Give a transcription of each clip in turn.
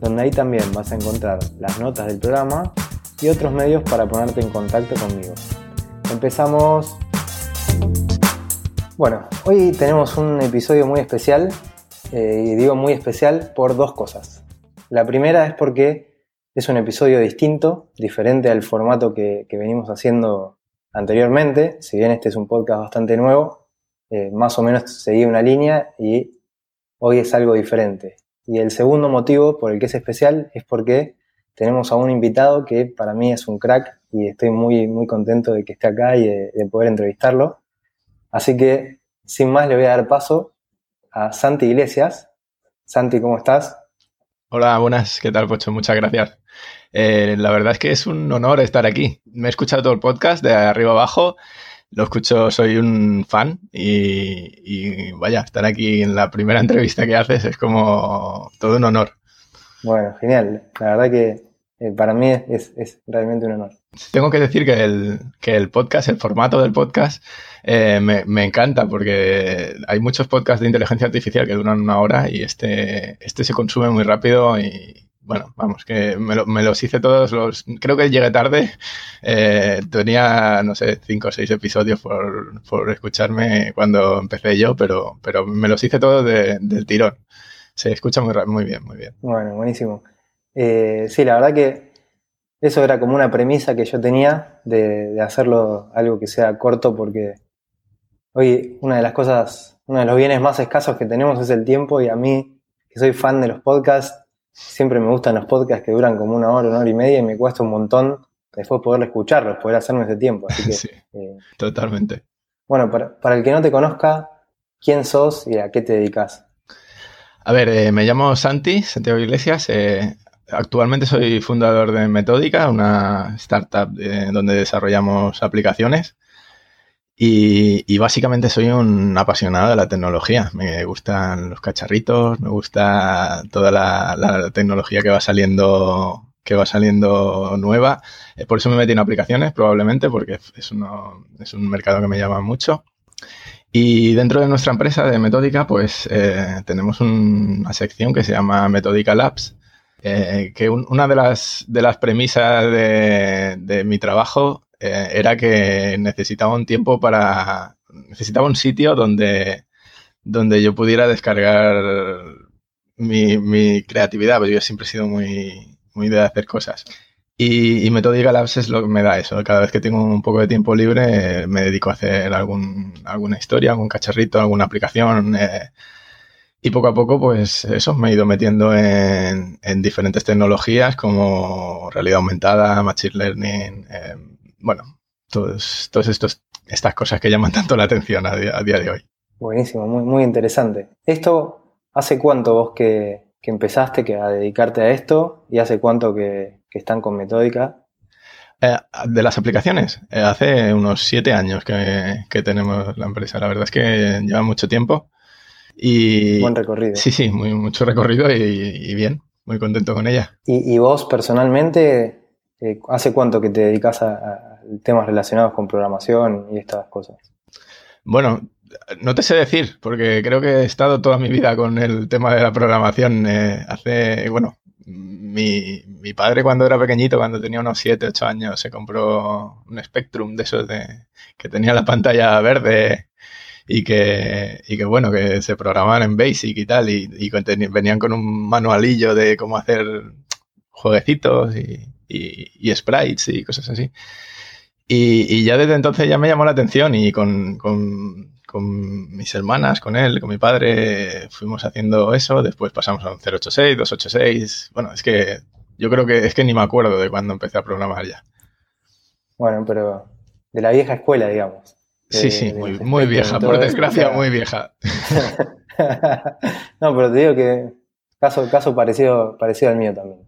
donde ahí también vas a encontrar las notas del programa y otros medios para ponerte en contacto conmigo. Empezamos. Bueno, hoy tenemos un episodio muy especial, eh, y digo muy especial por dos cosas. La primera es porque es un episodio distinto, diferente al formato que, venimos haciendo anteriormente, si bien este es un podcast bastante nuevo, eh, más o menos seguía una línea y hoy es algo diferente. Y el segundo motivo por el que es especial es porque tenemos a un invitado que para mí es un crack y estoy muy, muy contento de que esté acá y de, poder entrevistarlo. Así que, sin más, le voy a dar paso a Santi Iglesias. Santi, ¿cómo estás? Hola, buenas. ¿Qué tal, Pocho? Muchas gracias. Eh, la verdad es que es un honor estar aquí. Me he escuchado todo el podcast de arriba abajo lo escucho, soy un fan y, vaya, estar aquí en la primera entrevista que haces es como todo un honor. Bueno, genial. La verdad que eh, para mí es, realmente un honor. Tengo que decir que el, que el podcast, el formato del podcast, eh, me, me, encanta porque hay muchos podcasts de inteligencia artificial que duran una hora y este, este se consume muy rápido y, bueno, vamos, que me, los hice todos los. Creo que llegué tarde. Eh, tenía, no sé, cinco o seis episodios por, escucharme cuando empecé yo, pero, pero me los hice todos del tirón. Se escucha muy, muy bien, muy bien. Bueno, buenísimo. Eh, sí, la verdad que eso era como una premisa que yo tenía de, de hacerlo algo que sea corto, porque hoy una de las cosas, uno de los bienes más escasos que tenemos es el tiempo, y a mí, que soy fan de los podcasts, siempre me gustan los podcasts que duran como una hora, una hora y media y me cuesta un montón después poder escucharlos, poder hacerme ese tiempo. sí, eh, totalmente. Bueno, para, el que no te conozca, ¿quién sos y a qué te dedicas? A ver, eh, me llamo Santi, Santiago Iglesias. Eh, actualmente soy fundador de Metódica, una startup donde desarrollamos aplicaciones. Y, básicamente soy un apasionado de la tecnología. Me gustan los cacharritos, me gusta toda la, tecnología que va saliendo que va saliendo nueva. Eh, por eso me metí en aplicaciones, probablemente, porque es, es un mercado que me llama mucho. Y dentro de nuestra empresa de Metódica, pues eh, tenemos una sección que se llama Metódica Labs, eh, que una de las, de las premisas de mi trabajo eh, era que necesitaba un tiempo para. Necesitaba un sitio donde, donde yo pudiera descargar mi, creatividad, porque yo siempre he sido muy, muy de hacer cosas. Y, y Metódica Labs es lo que me da eso. Cada vez que tengo un poco de tiempo libre, me dedico a hacer algún, alguna historia, algún cacharrito, alguna aplicación. Eh, y poco a poco, pues eso, me he ido metiendo en, en diferentes tecnologías como realidad aumentada, machine learning, eh, bueno, todas todos estos, estas cosas que llaman tanto la atención a día, de hoy. Buenísimo, muy, muy interesante. ¿Esto hace cuánto vos que, empezaste que a dedicarte a esto y hace cuánto que, están con Metódica? Eh, de las aplicaciones, eh, hace unos siete años que, tenemos la empresa. La verdad es que lleva mucho tiempo. Y, Buen recorrido. Sí, sí, muy, mucho recorrido y, bien, muy contento con ella. ¿Y, vos personalmente, eh, hace cuánto que te dedicas a, temas relacionados con programación y estas cosas? Bueno, no te sé decir, porque creo que he estado toda mi vida con el tema de la programación. Eh, hace, bueno, mi, mi, padre cuando era pequeñito, cuando tenía unos 7, 8 años, se compró un Spectrum de esos de, que tenía la pantalla verde y que, y que bueno, que se programaban en Basic y tal, y, venían con un manualillo de cómo hacer jueguecitos y, y sprites y cosas así. Y, ya desde entonces ya me llamó la atención y con, mis hermanas, con él, con mi padre, fuimos haciendo eso. Después pasamos a un 086, 286. Bueno, es que yo creo que es que ni me acuerdo de cuando empecé a programar ya. Bueno, pero de la vieja escuela, digamos. sí, sí, muy, vieja, por desgracia, muy vieja. no, pero te digo que caso, caso parecido, parecido al mío también.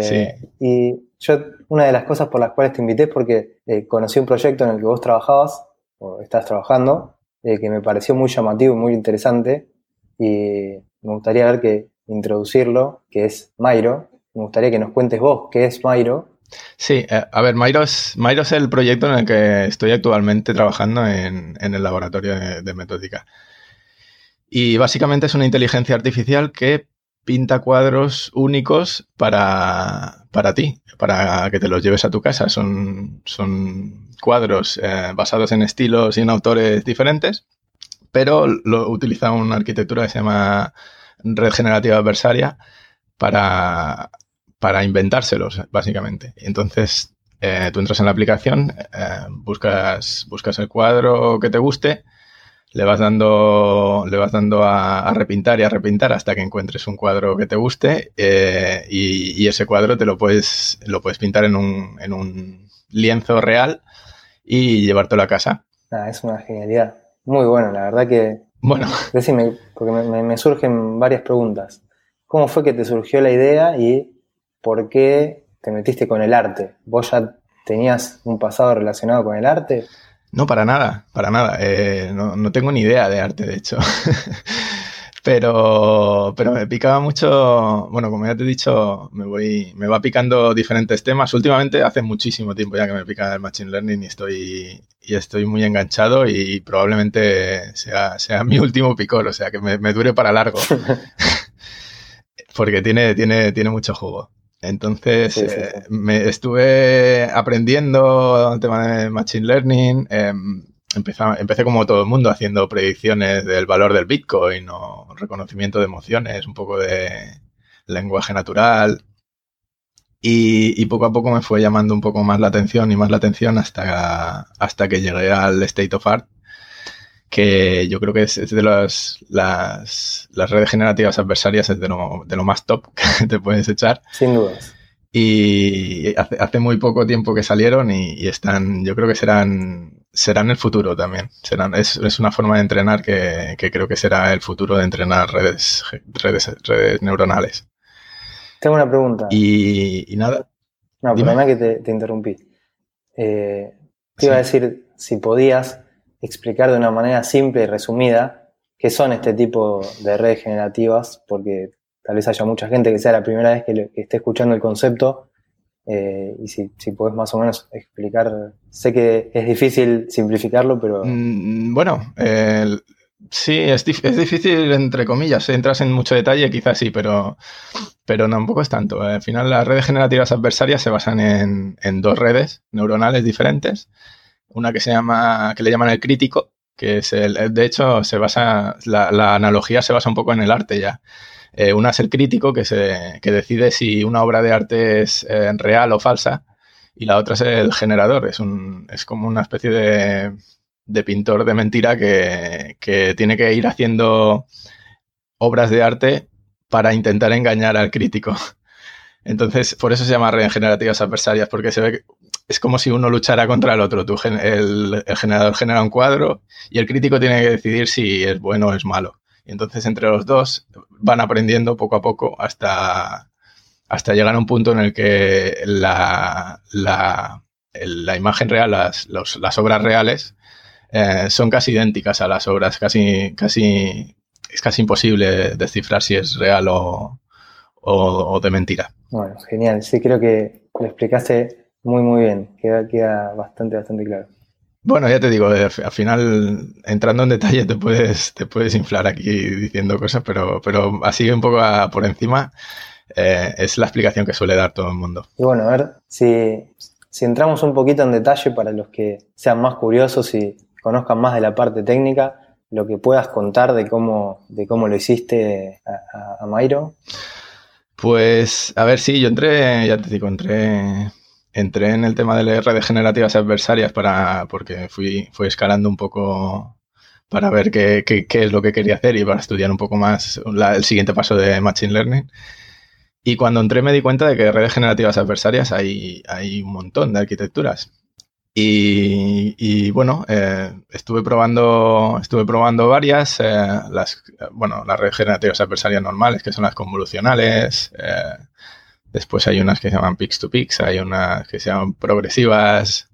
sí. Y yo, una de las cosas por las cuales te invité es porque conocí un proyecto en el que vos trabajabas, o estás trabajando, que me pareció muy llamativo y muy interesante, y me gustaría ver que introducirlo, que es Mairo. Me gustaría que nos cuentes vos qué es Mairo. Sí, eh, a ver, Mairo es, Mairo es el proyecto en el que estoy actualmente trabajando en, el laboratorio de, metódica. Y básicamente es una inteligencia artificial que pinta cuadros únicos para, para ti, para que te los lleves a tu casa. Son, son cuadros eh, basados en estilos y en autores diferentes, pero lo, utiliza una arquitectura que se llama red generativa adversaria para, para inventárselos, básicamente. Entonces, eh, tú entras en la aplicación, eh, buscas, buscas el cuadro que te guste, le vas dando, le vas dando a, repintar y a repintar hasta que encuentres un cuadro que te guste eh, y, ese cuadro te lo puedes, lo puedes pintar en un, en un lienzo real y llevártelo a casa. Ah, es una genialidad. Muy bueno, la verdad que bueno. Decime, porque me, surgen varias preguntas. ¿Cómo fue que te surgió la idea y por qué te metiste con el arte? ¿Vos ya tenías un pasado relacionado con el arte? No, para nada, para nada. Eh, no, no, tengo ni idea de arte, de hecho. Pero, pero me picaba mucho, bueno, como ya te he dicho, me voy, me va picando diferentes temas. Últimamente hace muchísimo tiempo ya que me pica el Machine Learning y estoy, y estoy muy enganchado y probablemente sea, sea mi último picor, o sea, que me, dure para largo. Porque tiene, tiene, tiene mucho jugo. Entonces, eh, me estuve aprendiendo el tema de Machine Learning. Eh, empecé como todo el mundo haciendo predicciones del valor del Bitcoin o reconocimiento de emociones, un poco de lenguaje natural. Y, poco a poco me fue llamando un poco más la atención y más la atención hasta, hasta que llegué al State of Art, que yo creo que es, de las, las, redes generativas adversarias, es de lo, de lo más top que te puedes echar. Sin dudas. Y hace, muy poco tiempo que salieron y, están, yo creo que serán, serán el futuro también. Serán, es, es una forma de entrenar que, creo que será el futuro de entrenar redes, redes, redes neuronales. Tengo una pregunta. Y, nada. No, perdona que te, interrumpí. Eh, te iba a decir si podías explicar de una manera simple y resumida qué son este tipo de redes generativas, porque tal vez haya mucha gente que sea la primera vez que, esté escuchando el concepto eh, y si, si puedes más o menos explicar, sé que es difícil simplificarlo, pero... Mm, bueno, sí, es, es, difícil entre comillas, entras en mucho detalle quizás sí, pero, pero tampoco es tanto. Al final las redes generativas adversarias se basan en, en dos redes neuronales diferentes, una que se llama, que le llaman el crítico, que es el, de hecho se basa, la, la analogía se basa un poco en el arte ya. Eh, una es el crítico, que, se, que decide si una obra de arte es eh, real o falsa, y la otra es el generador, es, un, es como una especie de, de pintor de mentira que, que, tiene que ir haciendo obras de arte para intentar engañar al crítico. Entonces, por eso se llama redes generativas adversarias, porque se ve es como si uno luchara contra el otro. el, el, generador genera un cuadro y el crítico tiene que decidir si es bueno o es malo. Y entonces entre los dos van aprendiendo poco a poco hasta, hasta llegar a un punto en el que la, la, la imagen real, las, las obras reales, eh, son casi idénticas a las obras, casi, casi, es casi imposible descifrar si es real o, o, de mentira. Bueno, genial. Sí, creo que lo explicaste muy, muy bien. Queda, queda bastante, bastante claro. Bueno, ya te digo, al final, entrando en detalle, te puedes, te puedes inflar aquí diciendo cosas, pero, pero así un poco por encima eh, es la explicación que suele dar todo el mundo. Y bueno, a ver, si, si entramos un poquito en detalle para los que sean más curiosos y conozcan más de la parte técnica, lo que puedas contar de cómo, de cómo lo hiciste a, a Mairo. Pues, a ver, sí, yo entré, ya te digo, entré entré en el tema de las redes generativas adversarias para, porque fui, fui escalando un poco para ver qué, qué, qué, es lo que quería hacer y para estudiar un poco más el siguiente paso de Machine Learning. Y cuando entré me di cuenta de que redes generativas adversarias hay, hay un montón de arquitecturas. Y, y bueno, eh, estuve probando, estuve probando varias, eh, las, bueno, las redes generativas adversarias normales, que son las convolucionales, eh, Después hay unas que se llaman Pix to Pix, hay unas que se llaman progresivas.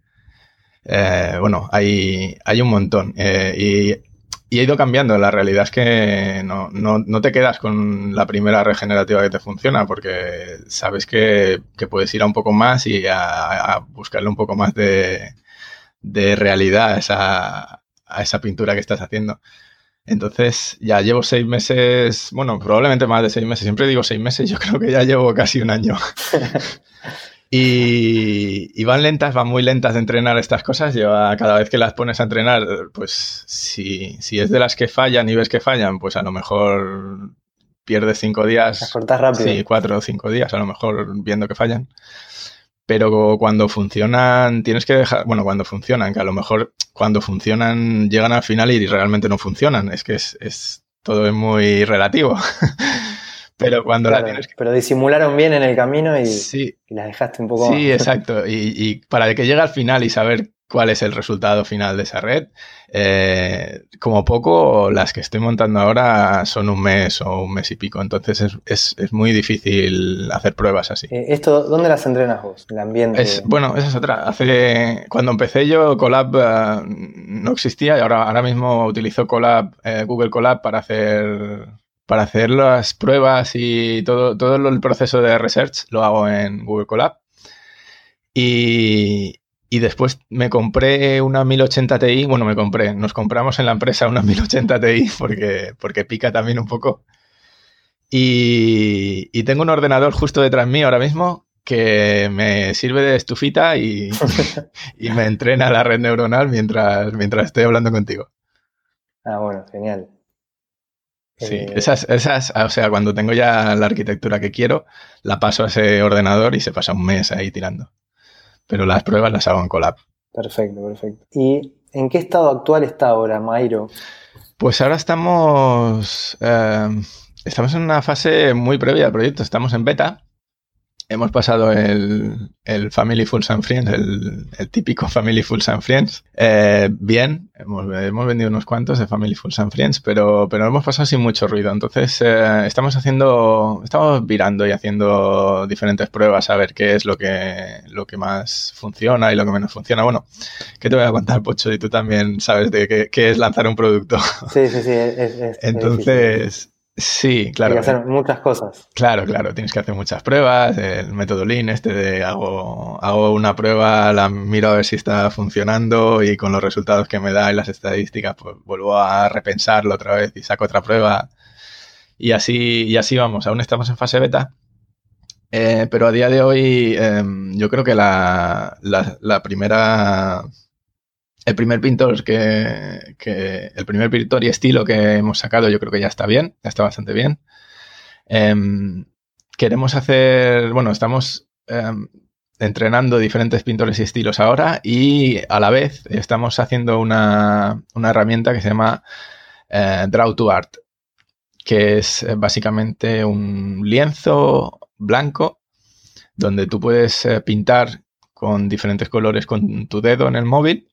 Eh, bueno, hay, hay un montón. Eh, y, y, ha ido cambiando. La realidad es que no, no, no, te quedas con la primera regenerativa que te funciona, porque sabes que, que puedes ir a un poco más y a, buscarle un poco más de, de realidad a a esa pintura que estás haciendo. Entonces, ya llevo seis meses, bueno, probablemente más de seis meses. Siempre digo seis meses, yo creo que ya llevo casi un año. y, van lentas, van muy lentas de entrenar estas cosas. Lleva, cada vez que las pones a entrenar, pues si, si es de las que fallan y ves que fallan, pues a lo mejor pierdes cinco días. Las cortas rápido. Sí, cuatro o cinco días, a lo mejor viendo que fallan pero cuando funcionan, tienes que dejar, bueno, cuando funcionan, que a lo mejor cuando funcionan llegan al final y realmente no funcionan, es que es, es todo es muy relativo. pero cuando la tienes que... Pero disimularon bien en el camino y, sí, y las dejaste un poco... Sí, exacto. Y, y para que llegue al final y saber cuál es el resultado final de esa red. Eh, como poco, las que estoy montando ahora son un mes o un mes y pico, entonces es, es, es muy difícil hacer pruebas así. Eh, ¿Esto dónde las entrenas vos? ¿El ambiente? Es, bueno, esa es otra. Hace, cuando empecé yo, Colab uh, no existía y ahora, ahora mismo utilizo Colab, eh, Google Colab para hacer para hacer las pruebas y todo, todo el proceso de research lo hago en Google Colab. Y, y después me compré una 1080 Ti, bueno, me compré, nos compramos en la empresa una 1080 Ti porque, porque pica también un poco. Y, y tengo un ordenador justo detrás mío ahora mismo que me sirve de estufita y, y, me entrena la red neuronal mientras, mientras estoy hablando contigo. Ah, bueno, genial. Sí, eh, esas, esas, o sea, cuando tengo ya la arquitectura que quiero, la paso a ese ordenador y se pasa un mes ahí tirando pero las pruebas las hago en Colab. Perfecto, perfecto. ¿Y en qué estado actual está ahora, Mairo? Pues ahora estamos, eh, estamos en una fase muy previa al proyecto, estamos en beta hemos pasado el, el, Family Fools and Friends, el, el, típico Family Fools and Friends, eh, bien. Hemos, hemos, vendido unos cuantos de Family Fools and Friends, pero, pero hemos pasado sin mucho ruido. Entonces, eh, estamos haciendo, estamos virando y haciendo diferentes pruebas a ver qué es lo que, lo que más funciona y lo que menos funciona. Bueno, ¿qué te voy a contar, Pocho? Y tú también sabes de qué, qué es lanzar un producto. Sí, sí, sí. Es, es, Entonces, Sí, claro. Hay que hacer muchas cosas. Claro, claro, tienes que hacer muchas pruebas. El método Lean, este de hago, hago una prueba, la miro a ver si está funcionando y con los resultados que me da y las estadísticas, pues vuelvo a repensarlo otra vez y saco otra prueba. Y así, y así vamos. Aún estamos en fase beta. Eh, pero a día de hoy, eh, yo creo que la, la, la primera el primer pintor que, el primer pintor y estilo que hemos sacado yo creo que ya está bien, ya está bastante bien. Eh, queremos hacer, bueno, estamos eh, entrenando diferentes pintores y estilos ahora y a la vez estamos haciendo una, una herramienta que se llama eh, Draw to Art, que es eh, básicamente un lienzo blanco donde tú puedes eh, pintar con diferentes colores con tu dedo en el móvil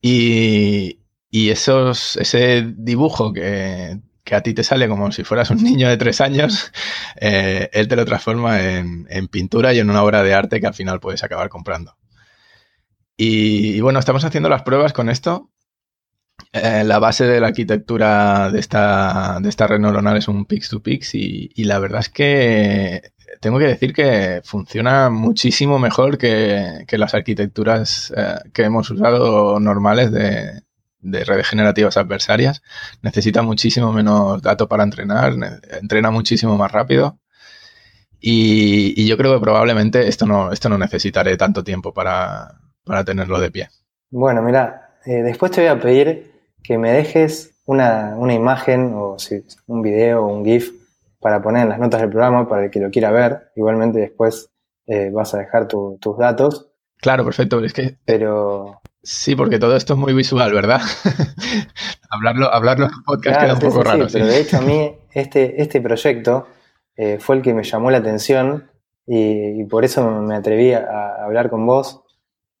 y, y esos, ese dibujo que, que, a ti te sale como si fueras un niño de tres años, eh, él te lo transforma en, en, pintura y en una obra de arte que al final puedes acabar comprando. Y, bueno, estamos haciendo las pruebas con esto. Eh, la base de la arquitectura de esta, de esta red neuronal es un pix-to-pix y, y la verdad es que tengo que decir que funciona muchísimo mejor que, que las arquitecturas eh, que hemos usado normales de, de, redes generativas adversarias. Necesita muchísimo menos datos para entrenar, entrena muchísimo más rápido. Y, y, yo creo que probablemente esto no, esto no necesitaré tanto tiempo para, para tenerlo de pie. Bueno, mira, eh, después te voy a pedir que me dejes una, una imagen o si, un video o un GIF para poner en las notas del programa para el que lo quiera ver. Igualmente después eh, vas a dejar tu, tus datos. Claro, perfecto. Es que. Pero. Sí, porque todo esto es muy visual, ¿verdad? hablarlo, hablarlo en podcast claro, queda un poco sí, raro. Sí, pero de hecho a mí este, este proyecto eh, fue el que me llamó la atención y, y por eso me atreví a, a hablar con vos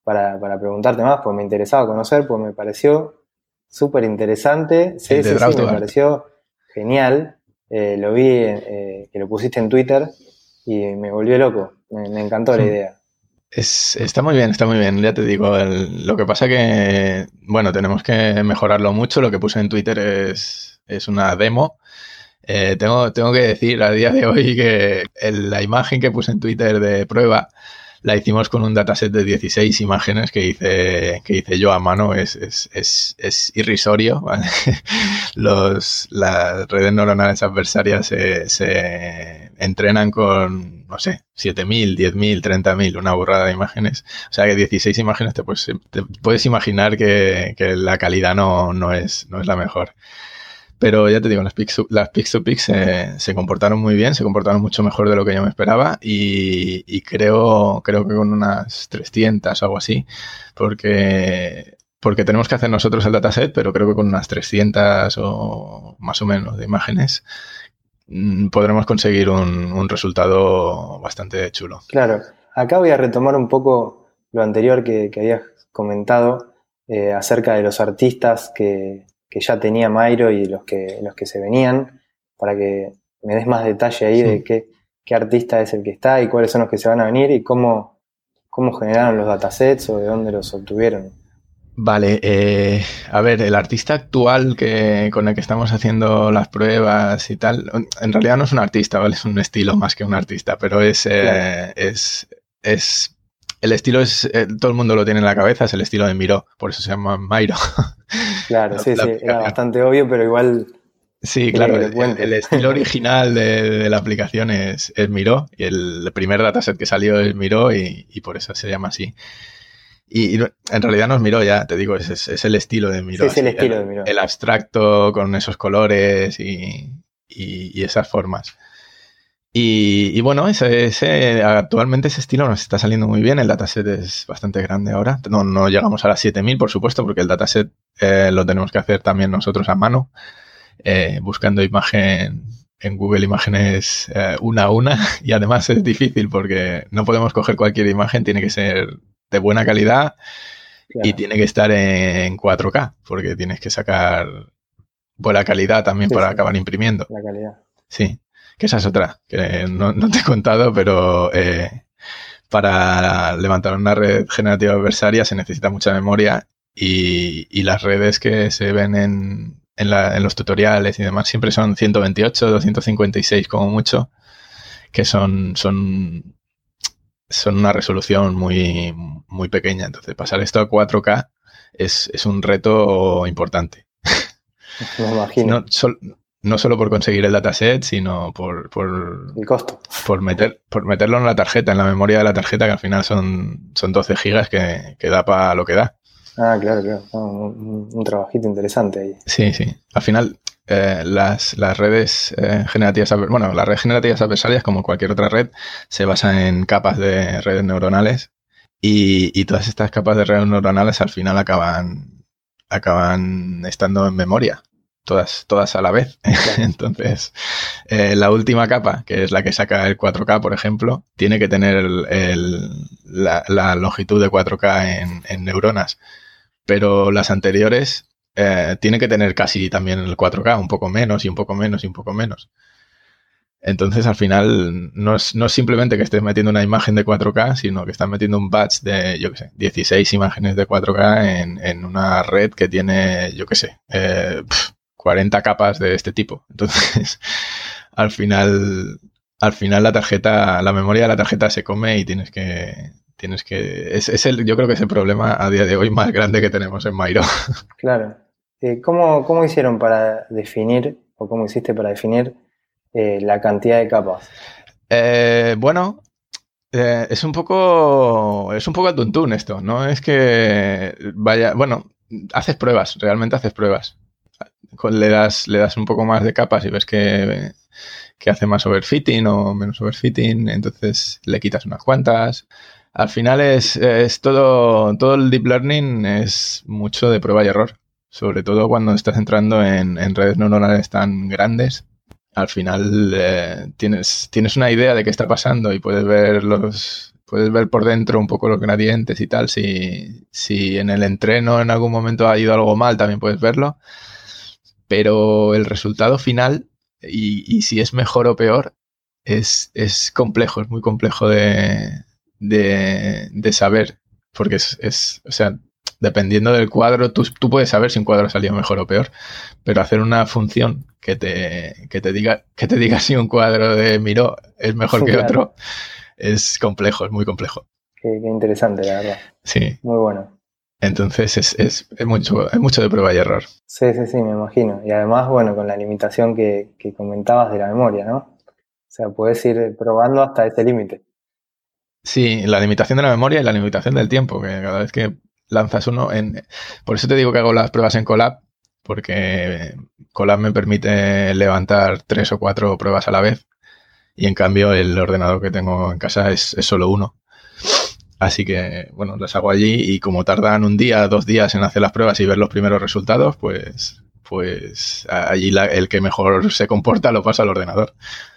para, para, preguntarte más, porque me interesaba conocer, porque me pareció súper interesante. Sí, sí, sí, me pareció genial eh, lo vi eh, que lo pusiste en Twitter y me volvió loco. Me, encantó la idea. Es, está muy bien, está muy bien, ya te digo. lo que pasa que, bueno, tenemos que mejorarlo mucho. Lo que puse en Twitter es, es una demo. Eh, tengo, tengo que decir a día de hoy que la imagen que puse en Twitter de prueba la hicimos con un dataset de 16 imágenes que hice, que hice yo a mano. Es, es, es, es irrisorio. Los, las redes neuronales adversarias se, se entrenan con, no sé, 7.000, 10.000, 30.000, una burrada de imágenes. O sea que 16 imágenes te puedes, te puedes imaginar que, que la calidad no, no, es, no es la mejor. Pero ya te digo, las Pix, las Pix to Pix se, comportaron muy bien, se comportaron mucho mejor de lo que yo me esperaba y, creo, creo que con unas 300 o algo así, porque, porque tenemos que hacer nosotros el dataset, pero creo que con unas 300 o más o menos de imágenes mm, podremos conseguir un, resultado bastante chulo. Claro, acá voy a retomar un poco lo anterior que, que habías comentado eh, acerca de los artistas que, que ya tenía Mairo y los que, los que se venían, para que me des más detalle ahí de qué, qué, artista es el que está y cuáles son los que se van a venir y cómo, cómo generaron los datasets o de dónde los obtuvieron. Vale, eh, a ver, el artista actual que, con el que estamos haciendo las pruebas y tal, en realidad no es un artista, ¿vale? Es un estilo más que un artista, pero es, eh, es, es el estilo es, eh, todo el mundo lo tiene en la cabeza, es el estilo de Miro, por eso se llama Mairo. Claro, sí, sí, era bastante obvio, pero igual. Sí, claro, el, estilo original de, la aplicación es, Miro, y el primer dataset que salió es Miro, y, por eso se llama así. Y, en realidad no es Miro ya, te digo, es, el estilo de Miro. Sí, es el estilo de Miro. El abstracto con esos colores y, y esas formas. Y, bueno, ese, actualmente ese estilo nos está saliendo muy bien. El dataset es bastante grande ahora. No, no llegamos a las 7000, por supuesto, porque el dataset eh, lo tenemos que hacer también nosotros a mano, eh, buscando imagen en Google Imágenes eh, una a una. Y además es difícil porque no podemos coger cualquier imagen, tiene que ser de buena calidad y tiene que estar en 4K, porque tienes que sacar buena calidad también para acabar imprimiendo. La calidad. Sí que esa es otra, que no, te he contado, pero eh, para levantar una red generativa adversaria se necesita mucha memoria y, las redes que se ven en, en, los tutoriales y demás siempre son 128, 256 como mucho, que son, son, son una resolución muy, muy pequeña. Entonces pasar esto a 4K es, es un reto importante. Me imagino no solo por conseguir el dataset, sino por, por el costo. Por meter, por meterlo en la tarjeta, en la memoria de la tarjeta, que al final son, son 12 gigas que, que da para lo que da. Ah, claro, claro. un, trabajito interesante ahí. Sí, sí. Al final, eh, las, las, redes eh, generativas, bueno, las redes generativas adversarias, como cualquier otra red, se basan en capas de redes neuronales y, y todas estas capas de redes neuronales al final acaban, acaban estando en memoria todas, todas a la vez. Entonces, eh, la última capa, que es la que saca el 4K, por ejemplo, tiene que tener el, la, longitud de 4K en, neuronas. Pero las anteriores eh, tiene que tener casi también el 4K, un poco menos y un poco menos y un poco menos. Entonces, al final, no es, no es simplemente que estés metiendo una imagen de 4K, sino que estás metiendo un batch de, yo qué sé, 16 imágenes de 4K en, en una red que tiene, yo qué sé, eh, 40 capas de este tipo. Entonces, al final, al final la tarjeta, la memoria de la tarjeta se come y tienes que, tienes que, es, el, yo creo que es el problema a día de hoy más grande que tenemos en Mairo. Claro. Eh, ¿cómo, ¿Cómo hicieron para definir, o cómo hiciste para definir eh, la cantidad de capas? Eh, bueno, es un poco, es un poco al tuntún esto, ¿no? Es que vaya, bueno, haces pruebas, realmente haces pruebas le das, le das un poco más de capas y ves que, hace más overfitting o menos overfitting, entonces le quitas unas cuantas. Al final es, es todo, todo el deep learning es mucho de prueba y error, sobre todo cuando estás entrando en, redes neuronales tan grandes. Al final eh, tienes, tienes una idea de qué está pasando y puedes ver los, puedes ver por dentro un poco los gradientes y tal. Si, si en el entreno en algún momento ha ido algo mal, también puedes verlo pero el resultado final y, si es mejor o peor es, es complejo, es muy complejo de, de, de saber, porque es, es, o sea, dependiendo del cuadro, tú, tú, puedes saber si un cuadro ha salido mejor o peor, pero hacer una función que te, que te diga, que te diga si un cuadro de Miro es mejor que otro, es complejo, es muy complejo. Qué, qué, interesante, la verdad. Sí. Muy bueno. Entonces es, es, es, mucho, es mucho de prueba y error. Sí, sí, sí, me imagino. Y además, bueno, con la limitación que, que comentabas de la memoria, ¿no? O sea, puedes ir probando hasta ese límite. Sí, la limitación de la memoria y la limitación del tiempo, que cada vez que lanzas uno en... Por eso te digo que hago las pruebas en Colab, porque Colab me permite levantar tres o cuatro pruebas a la vez y en cambio el ordenador que tengo en casa es, es solo uno. Así que, bueno, las hago allí y como tardan un día, dos días en hacer las pruebas y ver los primeros resultados, pues, pues allí la, el que mejor se comporta lo pasa al ordenador.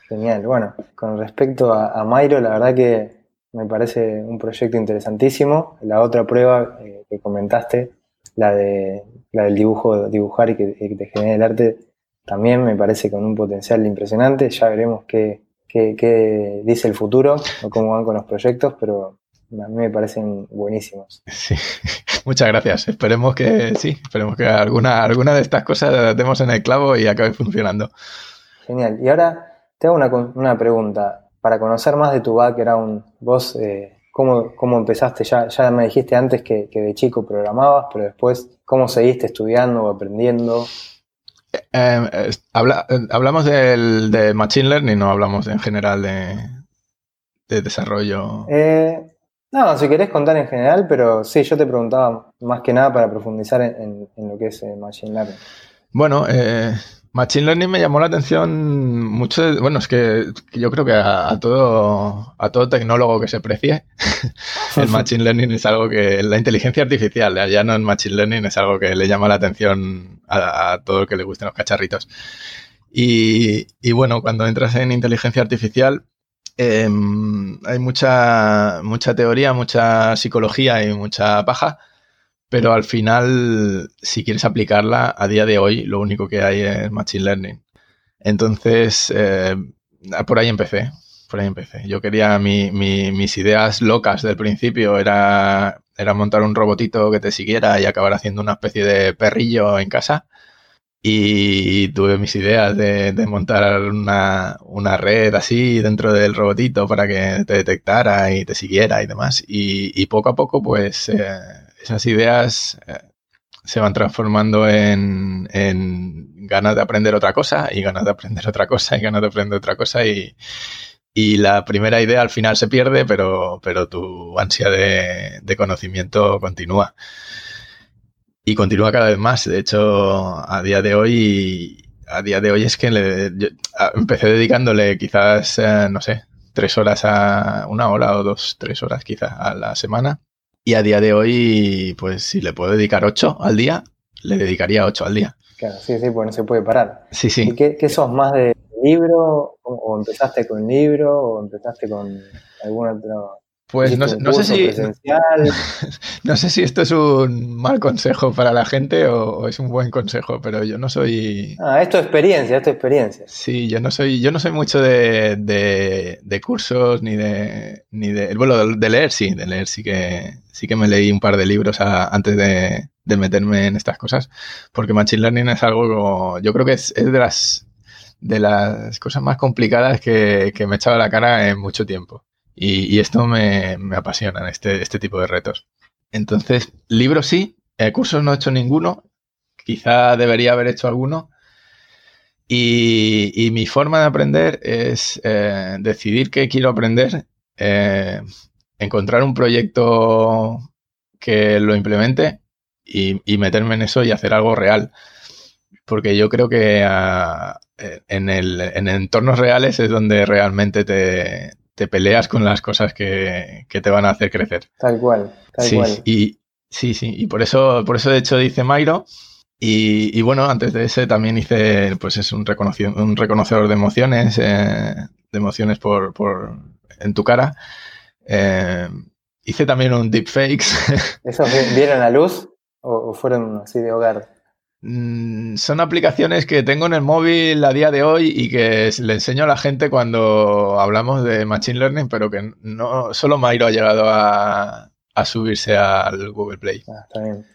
Genial. Bueno, con respecto a, a Mairo, la verdad que me parece un proyecto interesantísimo. La otra prueba eh, que comentaste, la, de, la del dibujo, dibujar y que, que te genere el arte, también me parece con un potencial impresionante. Ya veremos qué, qué, qué dice el futuro o cómo van con los proyectos, pero a mí me parecen buenísimos. Sí, muchas gracias. Esperemos que sí, esperemos que alguna, alguna de estas cosas la demos en el clavo y acabe funcionando. Genial. Y ahora te hago una, una pregunta. Para conocer más de tu background, vos, eh, ¿cómo, ¿cómo, empezaste? Ya, ya me dijiste antes que, que, de chico programabas, pero después, ¿cómo seguiste estudiando o aprendiendo? Eh, eh, habla, hablamos del, de Machine Learning, no hablamos en general de, de desarrollo. No, si querés contar en general, pero sí, yo te preguntaba más que nada para profundizar en, en, lo que es eh, Machine Learning. Bueno, eh, Machine Learning me llamó la atención mucho. Bueno, es que, yo creo que a, todo a todo tecnólogo que se precie, el Machine Learning es algo que la inteligencia artificial, ya no en Machine Learning es algo que le llama la atención a, a todo el que le gusten los cacharritos. Y, y bueno, cuando entras en inteligencia artificial, eh, hay mucha, mucha teoría, mucha psicología y mucha paja, pero al final, si quieres aplicarla, a día de hoy lo único que hay es Machine Learning. Entonces, eh, por ahí empecé, por ahí empecé. Yo quería, mi, mi, mis ideas locas del principio era, era montar un robotito que te siguiera y acabar haciendo una especie de perrillo en casa y tuve mis ideas de, montar una, una, red así dentro del robotito para que te detectara y te siguiera y demás. Y, y poco a poco, pues eh, esas ideas eh, se van transformando en, en, ganas de aprender otra cosa y ganas de aprender otra cosa y ganas de aprender otra cosa y, y la primera idea al final se pierde, pero, pero tu ansia de, de conocimiento continúa y continúa cada vez más. De hecho, a día de hoy, a día de hoy es que le, yo, empecé dedicándole quizás, eh, no sé, tres horas a una hora o dos, tres horas quizás a la semana. Y a día de hoy, pues si le puedo dedicar ocho al día, le dedicaría ocho al día. Claro, sí, sí, pues no se puede parar. Sí, sí. ¿Y qué, qué sos más de libro? ¿O, o empezaste con libro? ¿O empezaste con algún otro pues no, no sé si. No sé si esto es un mal consejo para la gente o, o, es un buen consejo, pero yo no soy. Ah, esto es experiencia, esto es experiencia. Sí, yo no soy, yo no soy mucho de, de, de cursos ni de, ni de. Bueno, de leer sí, de leer sí que sí que me leí un par de libros a, antes de, de, meterme en estas cosas, porque Machine Learning es algo como, yo creo que es, es de las de las cosas más complicadas que, que me he echado a la cara en mucho tiempo. Y, esto me, apasiona, este, este tipo de retos. Entonces, libros sí, eh, cursos no he hecho ninguno, quizá debería haber hecho alguno. Y, y mi forma de aprender es eh, decidir qué quiero aprender, eh, encontrar un proyecto que lo implemente y, y, meterme en eso y hacer algo real. Porque yo creo que a, en, el, en entornos reales es donde realmente te, te peleas con las cosas que, que, te van a hacer crecer. Tal cual, tal sí, cual. Y, sí, sí, y por eso, por eso de hecho dice Mairo. Y, y, bueno, antes de ese también hice, pues es un, un reconocedor de emociones, eh, de emociones por, por, en tu cara. Eh, hice también un deepfakes. ¿Esos vieron a luz o, o fueron así de hogar? Mm, son aplicaciones que tengo en el móvil a día de hoy y que le enseño a la gente cuando hablamos de Machine Learning, pero que no solo Mairo ha llegado a, subirse al Google Play. Ah, está bien.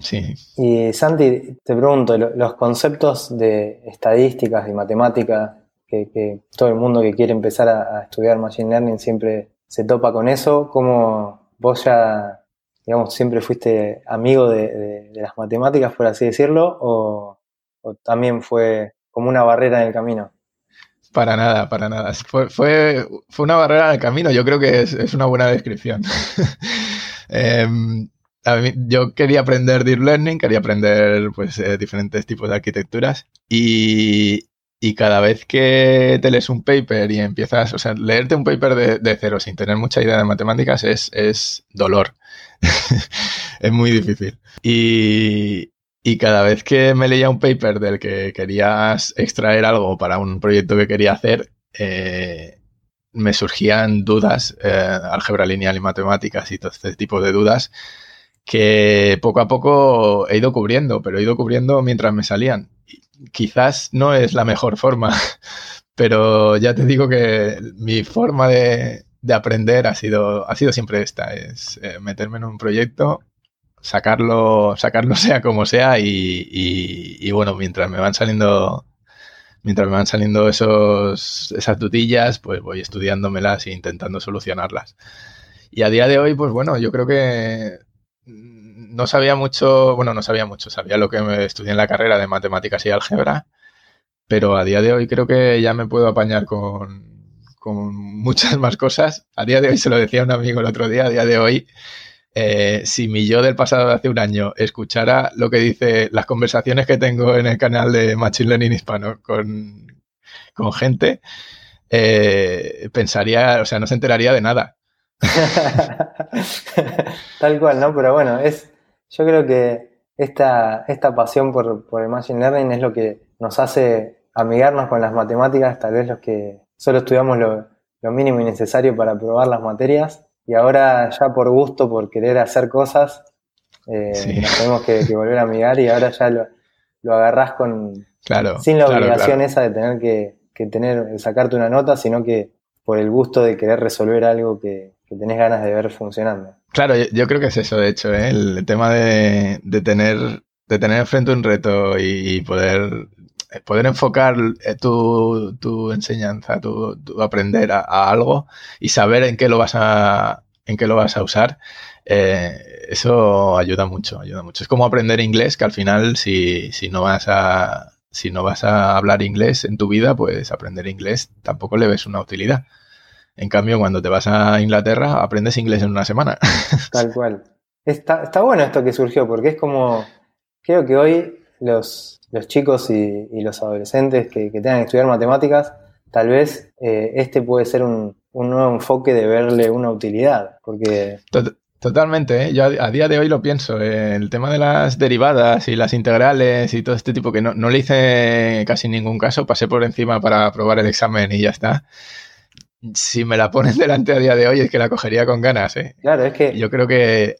Sí. Y Santi, te pregunto, los conceptos de estadísticas y matemáticas que, todo el mundo que quiere empezar a, estudiar Machine Learning siempre se topa con eso, ¿cómo vos ya, digamos, siempre fuiste amigo de, las matemáticas, por así decirlo, o, también fue como una barrera en el camino? Para nada, para nada. Fue, fue, una barrera en el camino, yo creo que es, una buena descripción. Em, yo quería aprender Deep Learning, quería aprender pues, eh, diferentes tipos de arquitecturas y, y, cada vez que te lees un paper y empiezas, o sea, leerte un paper de, de cero sin tener mucha idea de matemáticas es, es dolor. es muy difícil. Y, y cada vez que me leía un paper del que querías extraer algo para un proyecto que quería hacer, eh, me surgían dudas, eh, álgebra lineal y matemáticas y todo este tipo de dudas que poco a poco he ido cubriendo, pero he ido cubriendo mientras me salían. Quizás no es la mejor forma, pero ya te digo que mi forma de, aprender ha sido, ha sido siempre esta, es eh, meterme en un proyecto, sacarlo, sacarlo sea como sea y, bueno, mientras me van saliendo mientras me van saliendo esos, esas dudillas, pues voy estudiándomelas e intentando solucionarlas. Y a día de hoy, pues bueno, yo creo que no sabía mucho, bueno, no sabía mucho, sabía lo que me estudié en la carrera de matemáticas y álgebra, pero a día de hoy creo que ya me puedo apañar con, muchas más cosas. A día de hoy se lo decía un amigo el otro día, a día de hoy, eh, si mi yo del pasado de hace un año escuchara lo que dice las conversaciones que tengo en el canal de Machine Learning Hispano con, gente, eh, pensaría, o sea, no se enteraría de nada. Tal cual, ¿no? Pero bueno, es, yo creo que esta, esta pasión por, por el Machine Learning es lo que nos hace amigarnos con las matemáticas, tal vez los que solo estudiamos lo, mínimo y necesario para probar las materias, y ahora ya por gusto, por querer hacer cosas, eh, nos tenemos que, volver a amigar y ahora ya lo, lo agarrás con, claro, sin la obligación esa de tener que, que tener, sacarte una nota, sino que por el gusto de querer resolver algo que, que tenés ganas de ver funcionando. Claro, yo, creo que es eso, de hecho, ¿eh? el tema de, tener de tener enfrente un reto y, poder poder enfocar eh, tu, enseñanza, tu, aprender a, algo y saber en qué lo vas a en qué lo vas a usar, eh, eso ayuda mucho, ayuda mucho. Es como aprender inglés, que al final si, si no vas a si no vas a hablar inglés en tu vida, pues aprender inglés tampoco le ves una utilidad. En cambio, cuando te vas a Inglaterra, aprendes inglés en una semana. Tal cual. Está, está bueno esto que surgió, porque es como, creo que hoy los, los chicos y, los adolescentes que, tengan que estudiar matemáticas, tal vez eh, este puede ser un, nuevo enfoque de verle una utilidad, porque... Totalmente, ¿eh? yo a, día de hoy lo pienso. Eh, el tema de las derivadas y las integrales y todo este tipo que no, no le hice casi ningún caso, pasé por encima para probar el examen y ya está si me la pones delante a día de hoy es que la cogería con ganas, ¿eh? Claro, es que... Yo creo que,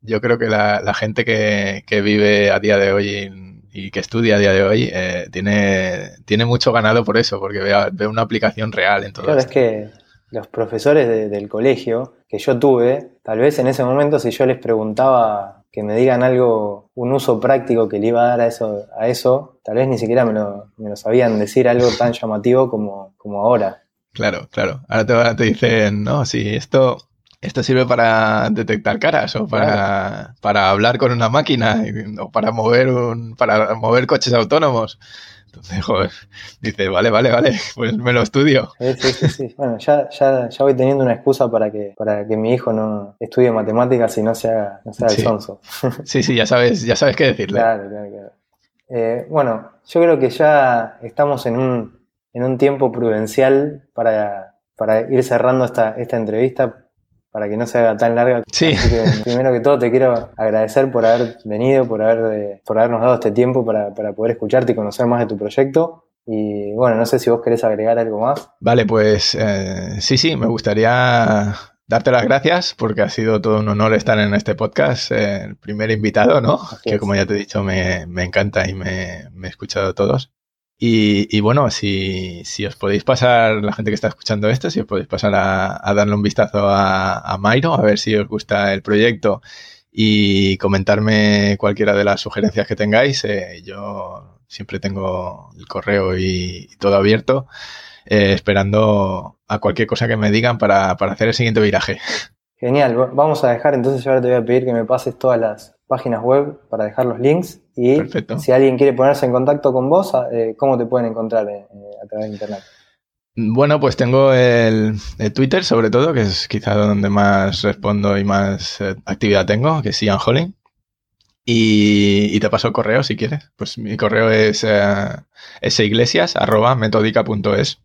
yo creo que la, gente que, vive a día de hoy y, que estudia a día de hoy eh, tiene, tiene mucho ganado por eso, porque ve, una aplicación real en todo Claro, es que los profesores del colegio que yo tuve, tal vez en ese momento si yo les preguntaba que me digan algo, un uso práctico que le iba a dar a eso, a eso tal vez ni siquiera me lo, me lo sabían decir algo tan llamativo como, como ahora. Claro, claro. Ahora te, dicen, no, sí, esto, esto sirve para detectar caras o para, para hablar con una máquina o para mover un, para mover coches autónomos. Entonces, joder, dice, vale, vale, vale, pues me lo estudio. Sí, sí, sí. Bueno, ya, ya, ya voy teniendo una excusa para que, para que mi hijo no estudie matemáticas y no sea, no sea el sonso. Sí, sí, ya sabes, ya sabes qué decirle. Claro, claro, claro. Eh, bueno, yo creo que ya estamos en un, en un tiempo prudencial para, para ir cerrando esta, esta entrevista para que no se haga tan larga. Sí. primero que todo te quiero agradecer por haber venido, por, haber, eh, por habernos dado este tiempo para, para poder escucharte y conocer más de tu proyecto. Y bueno, no sé si vos querés agregar algo más. Vale, pues eh, sí, sí, me gustaría darte las gracias porque ha sido todo un honor estar en este podcast, eh, el primer invitado, ¿no? que como ya te he dicho me, encanta y me, he escuchado todos. Y, bueno, si, os podéis pasar, la gente que está escuchando esto, si os podéis pasar a, darle un vistazo a, a Mairo, a ver si os gusta el proyecto y comentarme cualquiera de las sugerencias que tengáis. Eh, yo siempre tengo el correo y, todo abierto, eh, esperando a cualquier cosa que me digan para, hacer el siguiente viraje. Genial, vamos a dejar entonces, ahora te voy a pedir que me pases todas las páginas web para dejar los links y si alguien quiere ponerse en contacto con vos, eh, ¿cómo te pueden encontrar a través de internet? Bueno, pues tengo el, Twitter sobre todo, que es quizá donde más respondo y más eh, actividad tengo, que es Ian Holling. Y, te paso el correo si quieres. Pues mi correo es uh, siglesias.metódica.es,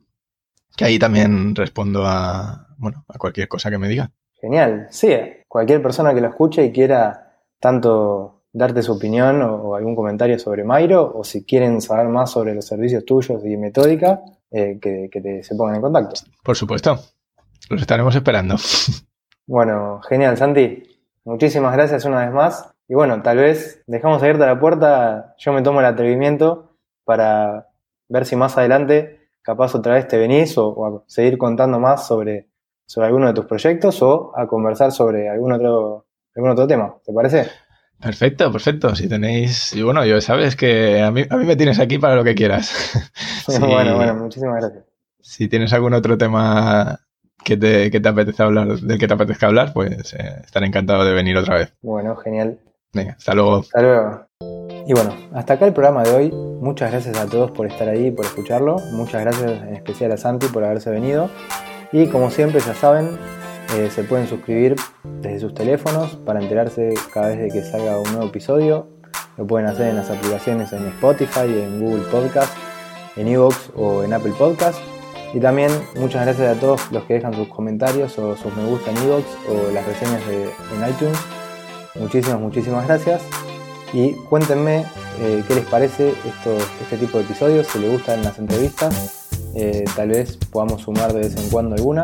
que ahí también respondo a, bueno, a cualquier cosa que me diga. Genial. Sí, cualquier persona que lo escuche y quiera tanto darte su opinión o, algún comentario sobre Mairo, o si quieren saber más sobre los servicios tuyos y Metódica, eh, que, se pongan en contacto. Por supuesto, los estaremos esperando. Bueno, genial, Santi. Muchísimas gracias una vez más. Y bueno, tal vez dejamos abierta la puerta, yo me tomo el atrevimiento para ver si más adelante capaz otra vez te venís o, a seguir contando más sobre, sobre alguno de tus proyectos o a conversar sobre algún otro, algún otro tema. ¿Te parece? Perfecto, perfecto. Si tenéis, y bueno, yo sabes que a mí, a mí me tienes aquí para lo que quieras. Bueno, bueno, muchísimas gracias. Si tienes algún otro tema que te, que te apetece hablar, del que te apetezca hablar, pues eh, estaré encantado de venir otra vez. Bueno, genial. Venga, hasta luego. Hasta luego. Y bueno, hasta acá el programa de hoy. Muchas gracias a todos por estar ahí, por escucharlo. Muchas gracias en especial a Santi por haberse venido. Y como siempre, ya saben, eh, se pueden suscribir desde sus teléfonos para enterarse cada vez de que salga un nuevo episodio. Lo pueden hacer en las aplicaciones en Spotify, en Google Podcast, en Evox o en Apple Podcast. Y también muchas gracias a todos los que dejan sus comentarios o sus me gusta en Evox o las reseñas en iTunes. Muchísimas, muchísimas gracias. Y cuéntenme eh, qué les parece este tipo de episodios, si les gustan las entrevistas. Eh, tal vez podamos sumar de vez en cuando alguna